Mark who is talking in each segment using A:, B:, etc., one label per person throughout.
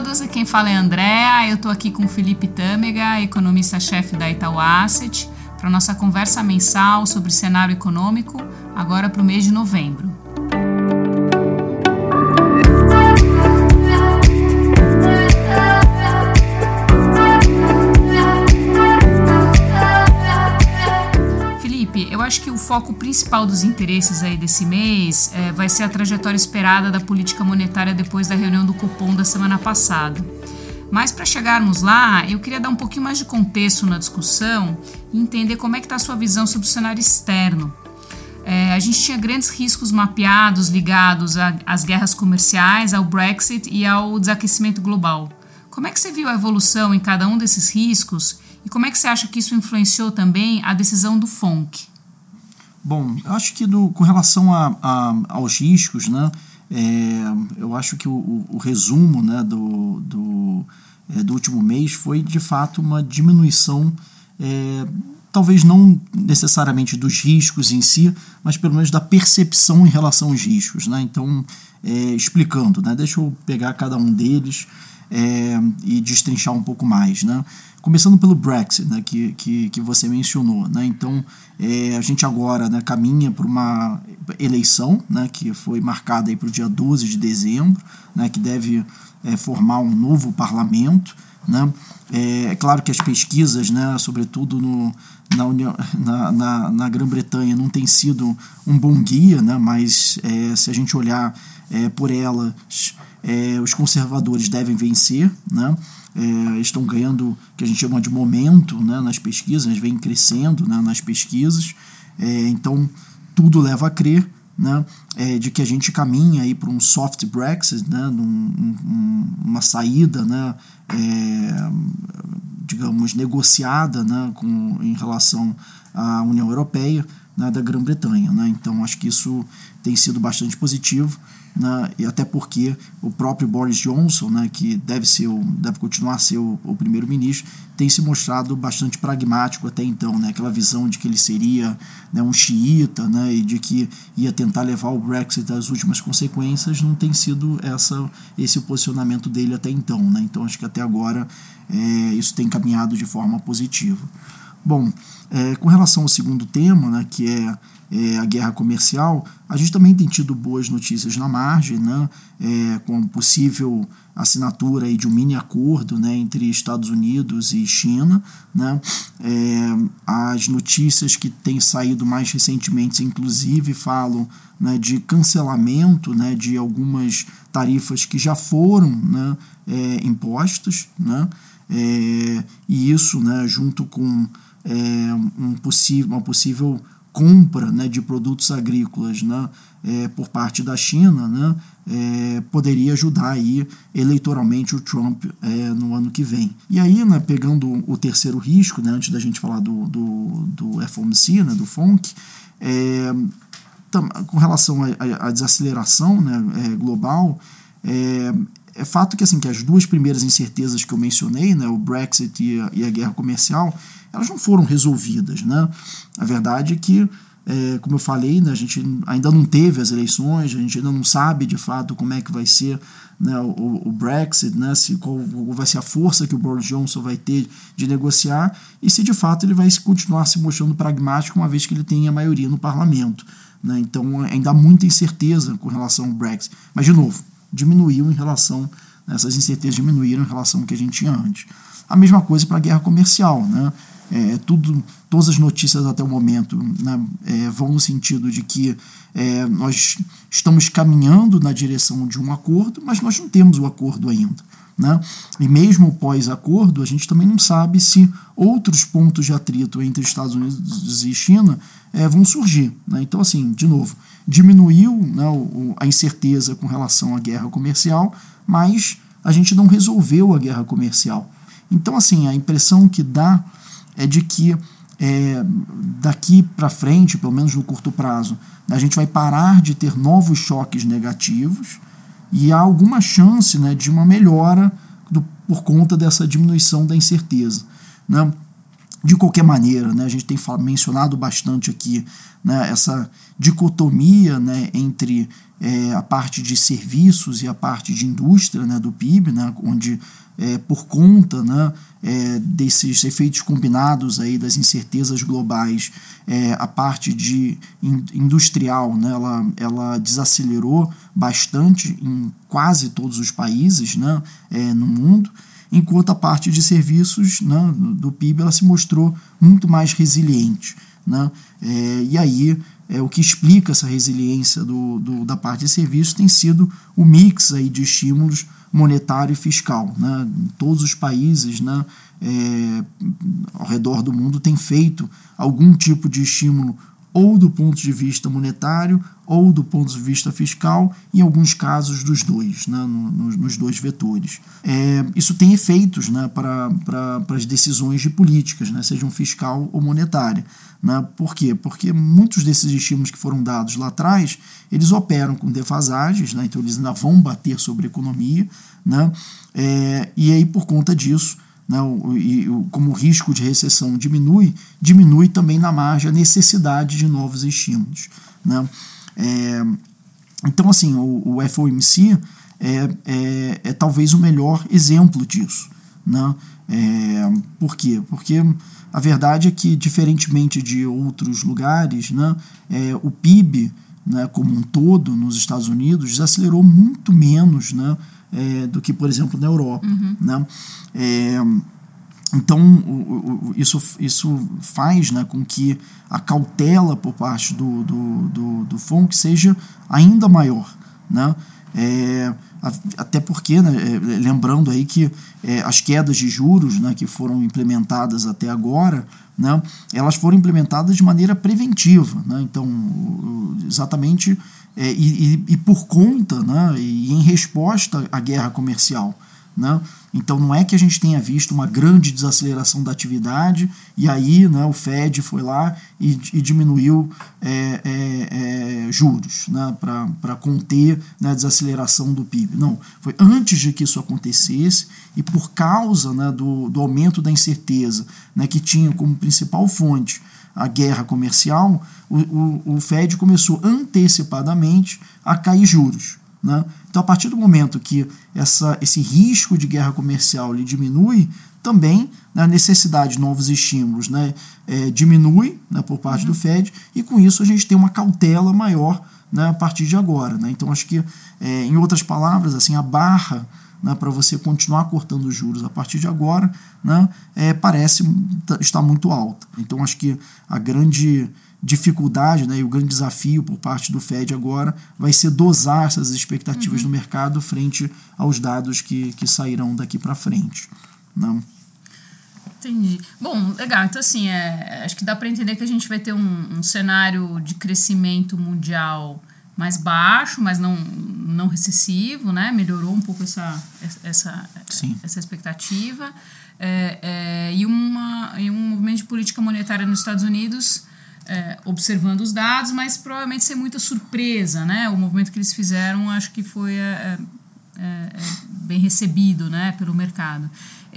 A: todos, quem fala é Andréa, eu estou aqui com Felipe Tâmega, economista-chefe da Itaú Asset, para nossa conversa mensal sobre cenário econômico, agora para o mês de novembro. Acho que o foco principal dos interesses aí desse mês é, vai ser a trajetória esperada da política monetária depois da reunião do Copom da semana passada. Mas para chegarmos lá, eu queria dar um pouquinho mais de contexto na discussão e entender como é que está a sua visão sobre o cenário externo. É, a gente tinha grandes riscos mapeados ligados às guerras comerciais, ao Brexit e ao desaquecimento global. Como é que você viu a evolução em cada um desses riscos e como é que você acha que isso influenciou também a decisão do FONC?
B: Bom, eu acho que do, com relação a, a, aos riscos, né, é, eu acho que o, o resumo né, do, do, é, do, último mês foi de fato uma diminuição, é, talvez não necessariamente dos riscos em si, mas pelo menos da percepção em relação aos riscos. Né? Então, é, explicando, né, deixa eu pegar cada um deles é, e destrinchar um pouco mais. Né? Começando pelo Brexit, né, que, que, que você mencionou. Né? Então, é, a gente agora né, caminha para uma eleição né, que foi marcada para o dia 12 de dezembro, né, que deve é, formar um novo parlamento. Né? É, é, claro que as pesquisas, né, sobretudo no, na, na, na, na Grã-Bretanha, não tem sido um bom guia, né, mas é, se a gente olhar é, por elas, é, os conservadores devem vencer. Né? é, estão ganhando que a gente chama de momento né, nas pesquisas, vem crescendo né, nas pesquisas. É, então, tudo leva a crer né, é, de que a gente caminha para um soft Brexit, né, num, um, uma saída, né, é, digamos, negociada né, com, em relação à União Europeia né, da Grã-Bretanha. Né? Então, acho que isso tem sido bastante positivo né, e até porque o próprio Boris Johnson, né, que deve, ser o, deve continuar a ser o, o primeiro-ministro, tem se mostrado bastante pragmático até então, né, aquela visão de que ele seria né, um xiita né, e de que ia tentar levar o Brexit às últimas consequências, não tem sido essa, esse o posicionamento dele até então. Né, então acho que até agora é, isso tem caminhado de forma positiva. Bom, é, com relação ao segundo tema, né, que é é, a guerra comercial, a gente também tem tido boas notícias na margem, né, é, com possível assinatura aí de um mini acordo né, entre Estados Unidos e China. Né, é, as notícias que têm saído mais recentemente, inclusive, falam né, de cancelamento né, de algumas tarifas que já foram né, é, impostas, né, é, e isso né, junto com é, um possível, uma possível compra né, de produtos agrícolas né, é, por parte da China né, é, poderia ajudar aí eleitoralmente o Trump é, no ano que vem. E aí, né, pegando o terceiro risco, né, antes da gente falar do, do, do FOMC, né, do FONC, é, com relação à desaceleração né, é, global, é, é fato que assim que as duas primeiras incertezas que eu mencionei, né, o Brexit e a, e a guerra comercial, elas não foram resolvidas. Né? A verdade é que, é, como eu falei, né, a gente ainda não teve as eleições, a gente ainda não sabe de fato como é que vai ser né, o, o, Brexit, né, se, qual, vai ser a força que o Boris Johnson vai ter de negociar e se de fato ele vai continuar se mostrando pragmático uma vez que ele tem a maioria no parlamento. Né? Então ainda há muita incerteza com relação ao Brexit. Mas, de novo, diminuiu em relação, né, essas incertezas diminuíram em relação ao que a gente tinha antes. A mesma coisa para a guerra comercial. Né? É, tudo, todas as notícias até o momento né, é, vão no sentido de que é, nós estamos caminhando na direção de um acordo, mas nós não temos o acordo ainda. Né? E mesmo pós-acordo, a gente também não sabe se outros pontos de atrito entre Estados Unidos e China é, vão surgir. Né? Então, assim, de novo, diminuiu né, a incerteza com relação à guerra comercial, mas a gente não resolveu a guerra comercial. Então, assim, a impressão que dá é de que é, daqui para frente, pelo menos no curto prazo, a gente vai parar de ter novos choques negativos e há alguma chance né, de uma melhora do, por conta dessa diminuição da incerteza. Né? De qualquer maneira, né, a gente tem mencionado bastante aqui né, essa dicotomia né, entre é, a parte de serviços e a parte de indústria né, do PIB, né, onde é, por conta né, é, desses efeitos combinados aí das incertezas globais, é, a parte de in, industrial né, ela, ela desacelerou bastante em quase todos os países né, no mundo enquanto a parte de serviços né, do PIB ela se mostrou muito mais resiliente. Né? É, e aí é, o que explica essa resiliência do, do, da parte de serviços tem sido o mix aí de estímulos monetário e fiscal. Né? Todos os países né, é, ao redor do mundo têm feito algum tipo de estímulo ou do ponto de vista monetário ou do ponto de vista fiscal, em alguns casos dos dois, né, nos, nos dois vetores. É, isso tem efeitos né, para, para as decisões de políticas, né, sejam fiscal ou monetária. Né? Por quê? Porque muitos desses estímulos que foram dados lá atrás, eles operam com defasagens, né, então eles ainda vão bater sobre a economia, né, é, e aí por conta disso né, e como o risco de recessão diminui, diminui também na margem a necessidade de novos estímulos. Né? É, então, assim, o, o FOMC é, é, é, talvez o melhor exemplo disso. Né? É, por quê? Porque a verdade é que, diferentemente de outros lugares, né, é, o PIB né, como um todo nos Estados Unidos desacelerou muito menos né, é, do que, por exemplo, na Europa. Uhum. Né? É, então, o, o, isso, isso faz né, com que a cautela por parte do, do, do, do FONC seja ainda maior. Né? É, até porque, né, é, lembrando aí que é, as quedas de juros né, que foram implementadas até agora, né, elas foram implementadas de maneira preventiva. Né? Então, exatamente é, e, e, por conta né, e em resposta à guerra comercial. Né? Então não é que a gente tenha visto uma grande desaceleração da atividade e aí né, o Fed foi lá e, e diminuiu é, é, é, juros né, para conter né, a desaceleração do PIB. Não, foi antes de que isso acontecesse e por causa né, do, do aumento da incerteza né, que tinha como principal fonte a guerra comercial, o, o, o Fed começou antecipadamente a cair juros. Né? Então, a partir do momento que essa, esse risco de guerra comercial ele diminui, também né, a necessidade de novos estímulos né, é, diminui né, por parte uhum. do Fed, e com isso a gente tem uma cautela maior né, a partir de agora. Né? Então, acho que, é, em outras palavras, assim, a barra né, para você continuar cortando os juros a partir de agora, né, é, parece estar muito alta. Então, acho que a grande dificuldade né, e o grande desafio por parte do Fed agora vai ser dosar essas expectativas uhum. no mercado frente aos dados que, que sairão daqui para frente. Né.
A: Entendi. Bom, legal. Então, assim, é, acho que dá para entender que a gente vai ter um, um cenário de crescimento mundial mais baixo, mas não, não recessivo, né? Melhorou um pouco essa, essa, Sim. essa expectativa. É, é, e, uma, e um movimento de política monetária nos Estados Unidos é, observando os dados, mas provavelmente sem muita surpresa, né? O movimento que eles fizeram acho que foi é, é, é bem recebido, né, pelo mercado.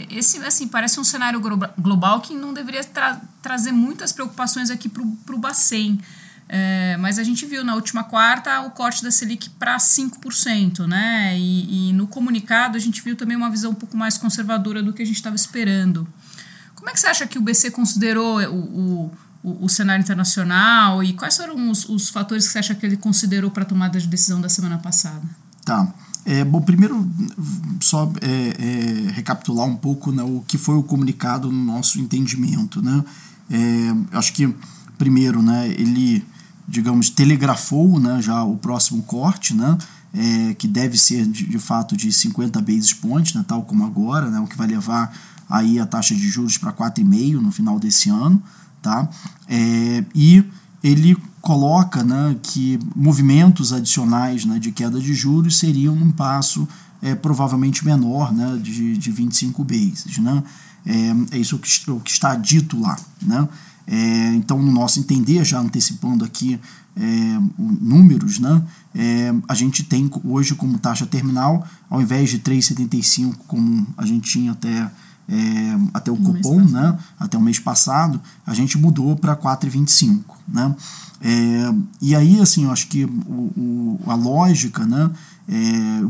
A: Esse, assim, parece um cenário global que não deveria tra trazer muitas preocupações aqui para o Bacen, é, mas a gente viu na última quarta o corte da Selic para 5%, né? E, e, no comunicado a gente viu também uma visão um pouco mais conservadora do que a gente estava esperando. Como é que você acha que o BC considerou o, o, o cenário internacional e quais foram os, os, fatores que você acha que ele considerou para a tomada de decisão da semana passada?
B: Tá. É, bom, primeiro, só é, é, recapitular um pouco né, o que foi o comunicado no nosso entendimento. Né? É, acho que, primeiro, né, ele digamos, telegrafou né, já o próximo corte, né, é, que deve ser de, de, fato de 50 basis points, né, tal como agora, né, o que vai levar aí a taxa de juros para 4,5% no final desse ano. Tá? É, e ele coloca né, que movimentos adicionais né, de queda de juros seriam um passo é, provavelmente menor né, de, de 25 bases. Né? É, é isso que, o que está dito lá. Né? É, então, no nosso entender, já antecipando aqui é, números, né, é, a gente tem hoje como taxa terminal, ao invés de 3,75 como a gente tinha até é, até o cupom, né, até o mês passado, a gente mudou para 4,25. Né? É, e aí, assim, eu acho que o, o a lógica, né, é,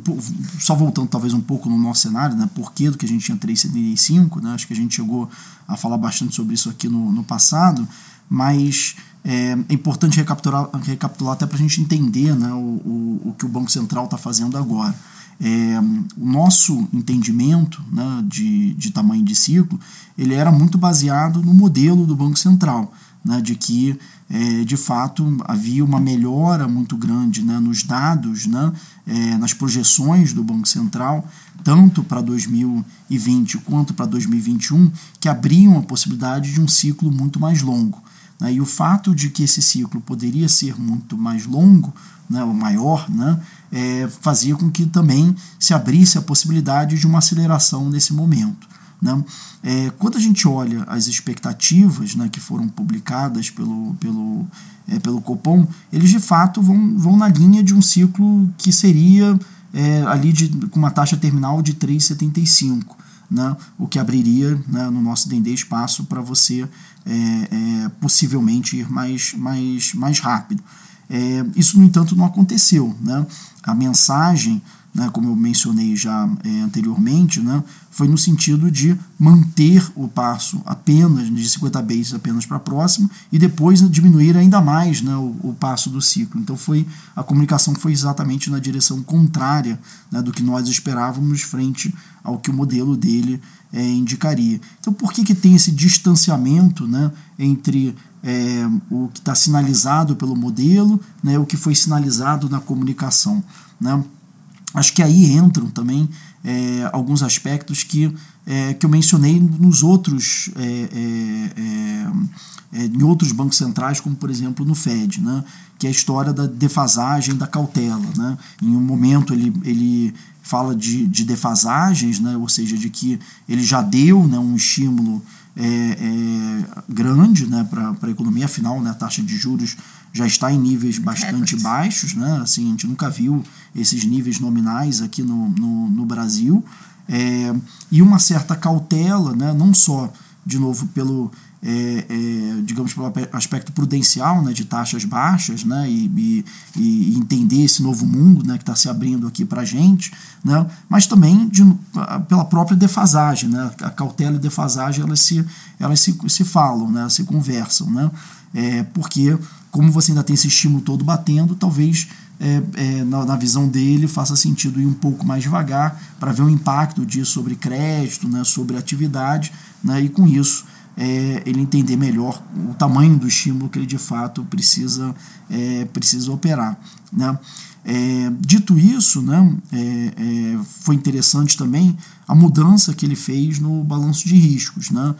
B: só voltando talvez um pouco no nosso cenário, né, por que do que a gente tinha 3,75, né, acho que a gente chegou a falar bastante sobre isso aqui no, no passado, mas é, é importante recapitular, recapitular até para a gente entender né, o, o, o que o Banco Central está fazendo agora. É, o nosso entendimento né, de, de tamanho de ciclo ele era muito baseado no modelo do Banco Central, né, de que é, de fato havia uma melhora muito grande né, nos dados, né, é, nas projeções do Banco Central, tanto para 2020 quanto para 2021, que abriam a possibilidade de um ciclo muito mais longo. Né, e o fato de que esse ciclo poderia ser muito mais longo, né, ou maior, né, é, fazia com que também se abrisse a possibilidade de uma aceleração nesse momento. Né? É, quando a gente olha as expectativas né, que foram publicadas pelo, pelo, é, pelo Copom, eles de fato vão, vão na linha de um ciclo que seria é, ali de, com uma taxa terminal de 3,75. Né, o que abriria né, no nosso DD espaço para você é, é, possivelmente ir mais, mais, mais rápido. É, isso, no entanto, não aconteceu. Né? A mensagem, né, como eu mencionei já é, anteriormente, né, foi no sentido de manter o passo apenas de 50 bases apenas para próximo e depois diminuir ainda mais né, o, o, passo do ciclo. Então foi a comunicação foi exatamente na direção contrária né, do que nós esperávamos frente ao que o modelo dele é, indicaria. Então por que, que tem esse distanciamento né, entre é, o que está sinalizado pelo modelo, né, o que foi sinalizado na comunicação. Né? Acho que aí entram também é, alguns aspectos que, é, que eu mencionei nos outros, é, é, é, em outros bancos centrais, como por exemplo no Fed, né? que é a história da defasagem da cautela. Né? Em um momento ele, ele fala de, de defasagens, né? ou seja, de que ele já deu né, um estímulo é, é, grande né, para a economia, afinal né, a taxa de juros já está em níveis bastante baixos, né, assim, a gente nunca viu esses níveis nominais aqui no, no, no Brasil, é, e uma certa cautela, né, não só, de novo, pelo, é, é, digamos, pelo aspecto prudencial né, de taxas baixas né, e, e, e entender esse novo mundo né, que está se abrindo aqui para a gente, né, mas também de, pela própria defasagem. Né, a cautela e defasagem elas se, elas se, se falam, né, se conversam. Né, é, porque, como você ainda tem esse estímulo todo batendo, talvez é, é, na, na, visão dele faça sentido ir um pouco mais devagar para ver o impacto disso sobre crédito, né, sobre atividade, né, e com isso é, ele entender melhor o tamanho do estímulo que ele de fato precisa, é, precisa operar. Né? É, dito isso, né, é, foi interessante também a mudança que ele fez no balanço de riscos. Né?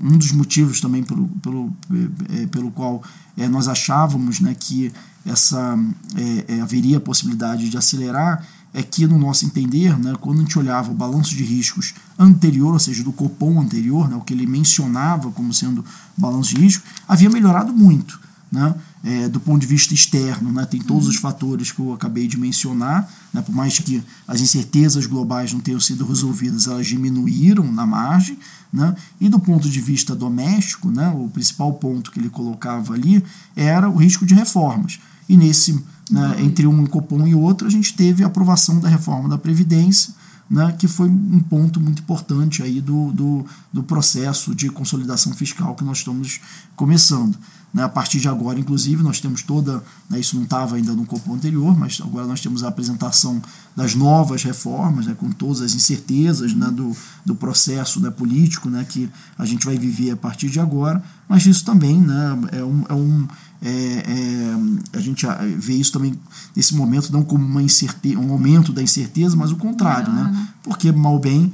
B: Um dos motivos também pelo, pelo, pelo qual nós achávamos né, que essa, haveria a possibilidade de acelerar é que, no nosso entender, né, quando a gente olhava o balanço de riscos anterior, ou seja, do Copom anterior, né, o que ele mencionava como sendo balanço de risco, havia melhorado muito. Né, é, do ponto de vista externo, né, tem todos os fatores que eu acabei de mencionar, né, por mais que as incertezas globais não tenham sido resolvidas, elas diminuíram na margem, né, e do ponto de vista doméstico, né, o principal ponto que ele colocava ali era o risco de reformas. E nesse né, entre um Copom e outro, a gente teve a aprovação da reforma da Previdência, né, que foi um ponto muito importante aí do, do, do processo de consolidação fiscal que nós estamos começando. Né, a partir de agora, inclusive, nós temos toda. Né, isso não estava ainda no corpo anterior, mas agora nós temos a apresentação das novas reformas, né, com todas as incertezas né, do, do processo né, político né, que a gente vai viver a partir de agora. Mas isso também é, um, é, um, é, é a gente vê isso também nesse momento, não como uma incerteza, um aumento da incerteza, mas o contrário, né, né? porque mal bem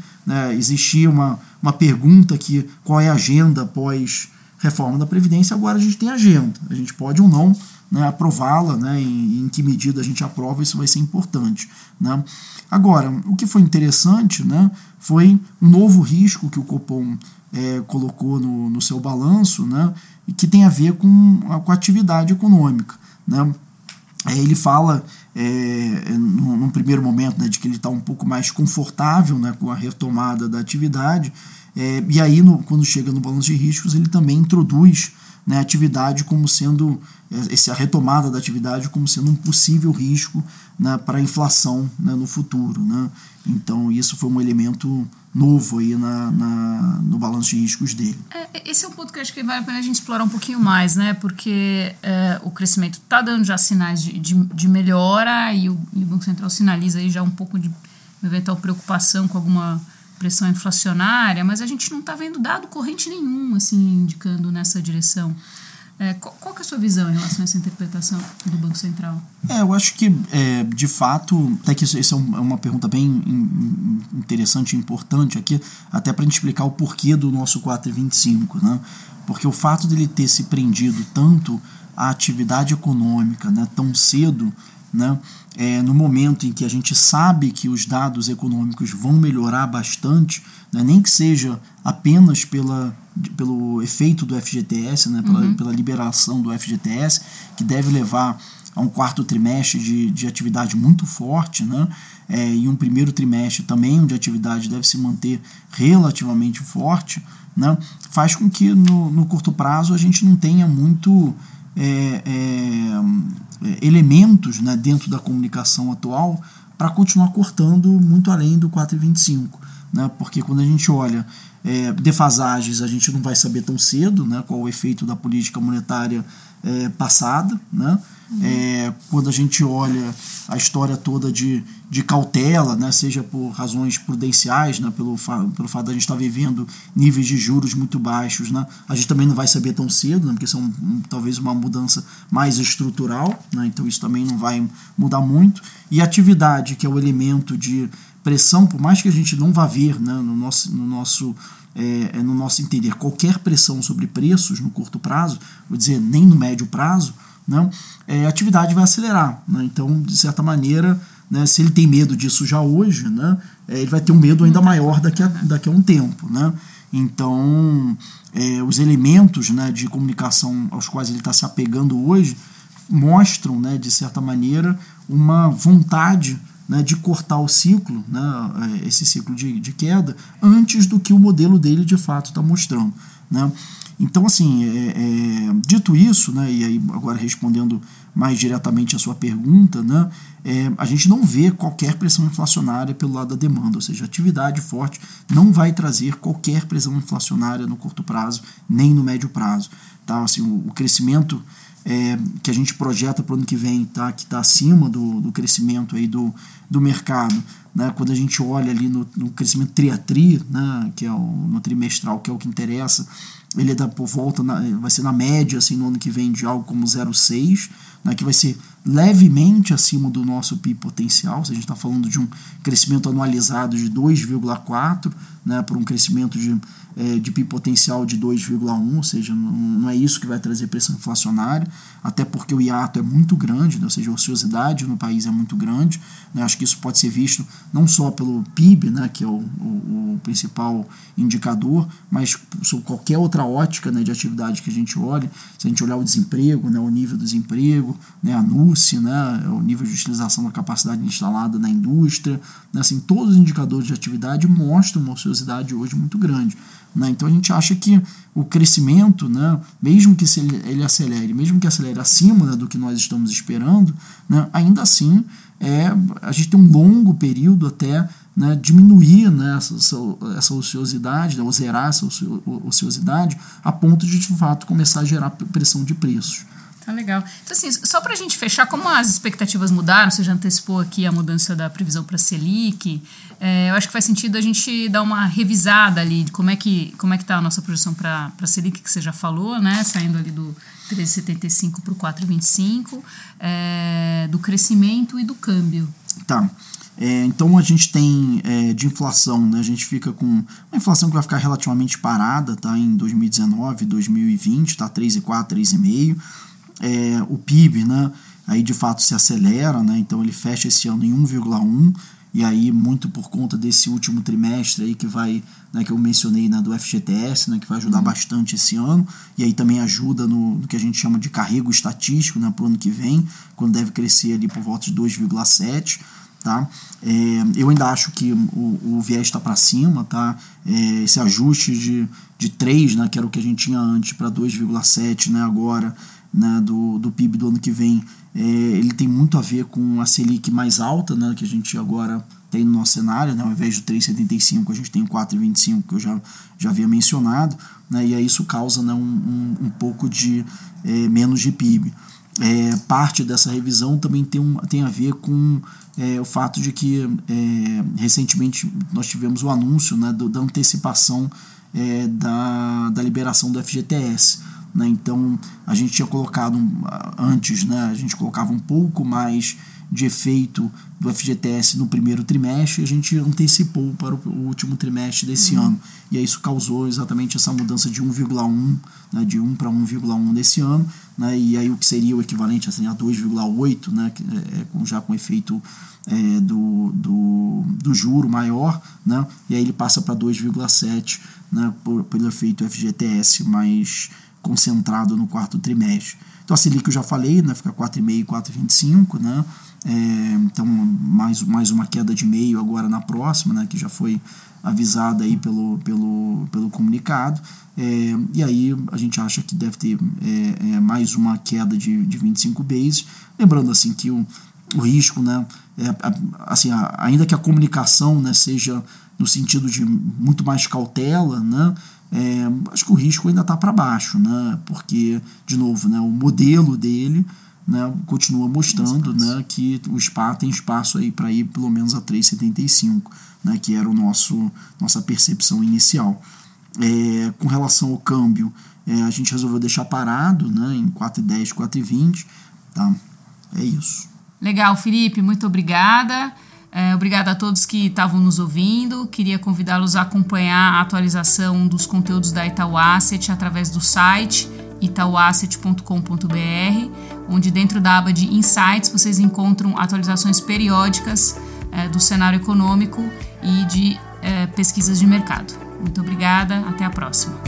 B: existia uma, uma pergunta que qual é a agenda após reforma da Previdência, agora a gente tem agenda. A gente pode ou não né, aprová-la, né, em, em, que medida a gente aprova, isso vai ser importante. Né. Agora, o que foi interessante né, foi um novo risco que o Copom é, colocou no, no seu balanço, né, que tem a ver com a, com a atividade econômica. Né. É, ele fala é, num, primeiro momento, né, de que ele está um pouco mais confortável né, com a retomada da atividade, é, e aí, no, quando chega no balanço de riscos, ele também introduz né, a atividade como sendo, é, essa retomada da atividade como sendo um possível risco né, para a inflação né, no futuro. Né? Então, isso foi um elemento novo aí na, na, no balanço de riscos dele.
A: É, esse é um ponto que acho que vale a pena a gente explorar um pouquinho mais, né? Porque é, o crescimento está dando já sinais de, de, de melhora e o, e o, Banco Central sinaliza aí já um pouco de eventual preocupação com alguma pressão inflacionária, mas a gente não está vendo dado corrente nenhum assim indicando nessa direção. É, qual, qual é a sua visão em relação a essa interpretação do Banco Central?
B: É, eu acho que, é, de fato, até que isso, isso é, é uma pergunta bem interessante e importante aqui, até para a gente explicar o porquê do nosso 4,25, né? Porque o fato dele ter se prendido tanto à atividade econômica né, tão cedo, né, é, no momento em que a gente sabe que os dados econômicos vão melhorar bastante, né, nem que seja apenas pela, pelo efeito do FGTS, né, pela, uhum. pela liberação do FGTS, que deve levar a um quarto trimestre de, de atividade muito forte, né, é, e um primeiro trimestre também onde a atividade deve se manter relativamente forte, né, faz com que no, no curto prazo a gente não tenha muito é, é, elementos né, dentro da comunicação atual para continuar cortando muito além do 4,25. Né, porque quando a gente olha é, defasagens, a gente não vai saber tão cedo né, qual o efeito da política monetária é, passada. Né, é, quando a gente olha a história toda de, de cautela, né, seja por razões prudenciais, né, pelo, pelo fato de a gente estar tá vivendo níveis de juros muito baixos, né, a gente também não vai saber tão cedo, né, porque são um, talvez uma mudança mais estrutural, né, então isso também não vai mudar muito. E atividade, que é o elemento de pressão, por mais que a gente não vá ver né, no nosso, no nosso é, é no nosso entender qualquer pressão sobre preços no curto prazo, vou dizer nem no médio prazo, né, é, a atividade vai acelerar. Né? Então, de certa maneira, né, se ele tem medo disso já hoje, né, é, ele vai ter um medo ainda maior daqui a, daqui a um tempo. Né? Então, é, os elementos né, de comunicação aos quais ele está se apegando hoje mostram, né, de certa maneira, uma vontade né, de cortar o ciclo, né, é, esse ciclo de, de queda, antes do que o modelo dele de fato está mostrando. Né? Então, assim, é, é, dito isso, né, e aí agora respondendo mais diretamente a sua pergunta, né, é, a gente não vê qualquer pressão inflacionária pelo lado da demanda, ou seja, atividade forte não vai trazer qualquer pressão inflacionária no curto prazo, nem no médio prazo. Tá? Assim, o, o crescimento é, que a gente projeta para o ano que vem, tá? que está acima do, do crescimento aí do, do mercado, né? quando a gente olha ali no, no crescimento tri a tri, né? que é o, no trimestral, que é o que interessa, ele dá por volta, na, vai ser na média assim, no ano que vem de algo como 0,6, né? que vai ser levemente acima do nosso PIB potencial, se a gente está falando de um crescimento anualizado de 2,4, né? por um crescimento de é, de PIB potencial de 2,1, ou seja, não, não, é isso que vai trazer pressão inflacionária, até porque o hiato é muito grande, né, ou seja, a ociosidade no país é muito grande. Né, acho que isso pode ser visto não só pelo PIB, né, que é o, o, o principal indicador, mas sob qualquer outra ótica né, de atividade que a gente olhe, se a gente olhar o desemprego, né, o nível do desemprego, né, a NUSE, né, o nível de utilização da capacidade instalada na indústria, né, assim, todos os indicadores de atividade mostram uma ociosidade hoje muito grande. Né? Então a gente acha que o crescimento, né, mesmo que ele, ele acelere, mesmo que acelere acima né, do que nós estamos esperando, né, ainda assim é, a gente tem um longo período até né, diminuir né, essa, essa ociosidade, né, ou zerar essa ociosidade, a ponto de de fato começar a gerar pressão de preços.
A: Tá legal. Então, assim, só para a gente fechar, como as expectativas mudaram, você já antecipou aqui a mudança da previsão para Selic, é, eu acho que faz sentido a gente dar uma revisada ali de como é que como é que está a nossa projeção para Selic, que você já falou, né? Saindo ali do 13,75 para o 4,25, é, do crescimento e do câmbio.
B: Tá. É, então a gente tem é, de inflação, né, a gente fica com uma inflação que vai ficar relativamente parada tá, em 2019, 2020, tá 3,4, 3,5 é, o PIB, né, aí de fato se acelera, né, então ele fecha esse ano em 1,1, e aí muito por conta desse último trimestre aí que vai, né, que eu mencionei né, do FGTS, né, que vai ajudar uhum. bastante esse ano, e aí também ajuda no, no que a gente chama de carrego estatístico né, para o ano que vem, quando deve crescer ali por volta de 2,7%. Tá? É, eu ainda acho que o, o viés está para cima, tá? É, esse ajuste de, de 3, né, que era o que a gente tinha antes, para 2,7 né, agora, né, do, do PIB do ano que vem, é, ele tem muito a ver com a Selic mais alta, né, que a gente agora tem no nosso cenário, né, ao invés de 3,75 a gente tem 4,25 que eu já, já havia mencionado, né, e aí isso causa né, um, um, um pouco de é, menos de PIB. É, parte dessa revisão também tem, um, tem a ver com é, o fato de que é, recentemente nós tivemos o anúncio né, do, da antecipação é, da, da liberação do FGTS. Né? Então a gente tinha colocado antes, né, a gente colocava um pouco mais de efeito do FGTS no primeiro trimestre e a gente antecipou para o último trimestre desse uhum. ano. E aí isso causou exatamente essa mudança de 1,1, né, de 1 para 1,1 desse ano, né, e aí o que seria o equivalente assim, a 2,8, né, é, é, com, já com efeito é, do, do, do juro maior, né, e aí ele passa para 2,7 né, por, pelo efeito FGTS mais concentrado no quarto trimestre. Então a Selic eu já falei, né, fica 4,5 e 4,25, né, é, então, mais, mais uma queda de meio agora na próxima, né, que já foi avisada aí pelo, pelo, pelo comunicado. É, e aí a gente acha que deve ter é, é mais uma queda de, de 25 bases. Lembrando assim que o, o risco, né, é, assim, ainda que a comunicação né, seja no sentido de muito mais cautela, né, é, acho que o risco ainda está para baixo, né, porque, de novo, né, o modelo dele né, continua mostrando né, que o SPA tem espaço aí para ir pelo menos a 3,75, né, que era o nosso nossa percepção inicial. É, com relação ao câmbio, é, a gente resolveu deixar parado né, em 4,10, 4,20. Tá? É isso.
A: Legal, Felipe, muito obrigada. É, obrigada a todos que estavam nos ouvindo. Queria convidá-los a acompanhar a atualização dos conteúdos da Itaú Asset através do site itauasset.com.br, onde dentro da aba de Insights vocês encontram atualizações periódicas é, do cenário econômico e de é, pesquisas de mercado. Muito obrigada, até a próxima.